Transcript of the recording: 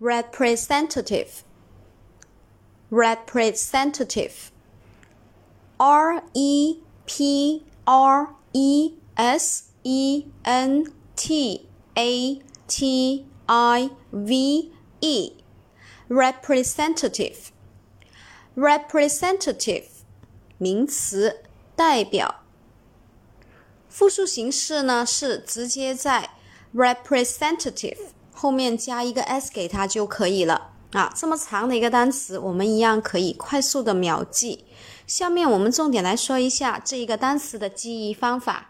representative representative R E P R E S E N T A T I V E representative representative 名词，代表。复数形式呢是直接在 representative 后面加一个 s 给它就可以了啊。这么长的一个单词，我们一样可以快速的秒记。下面我们重点来说一下这一个单词的记忆方法。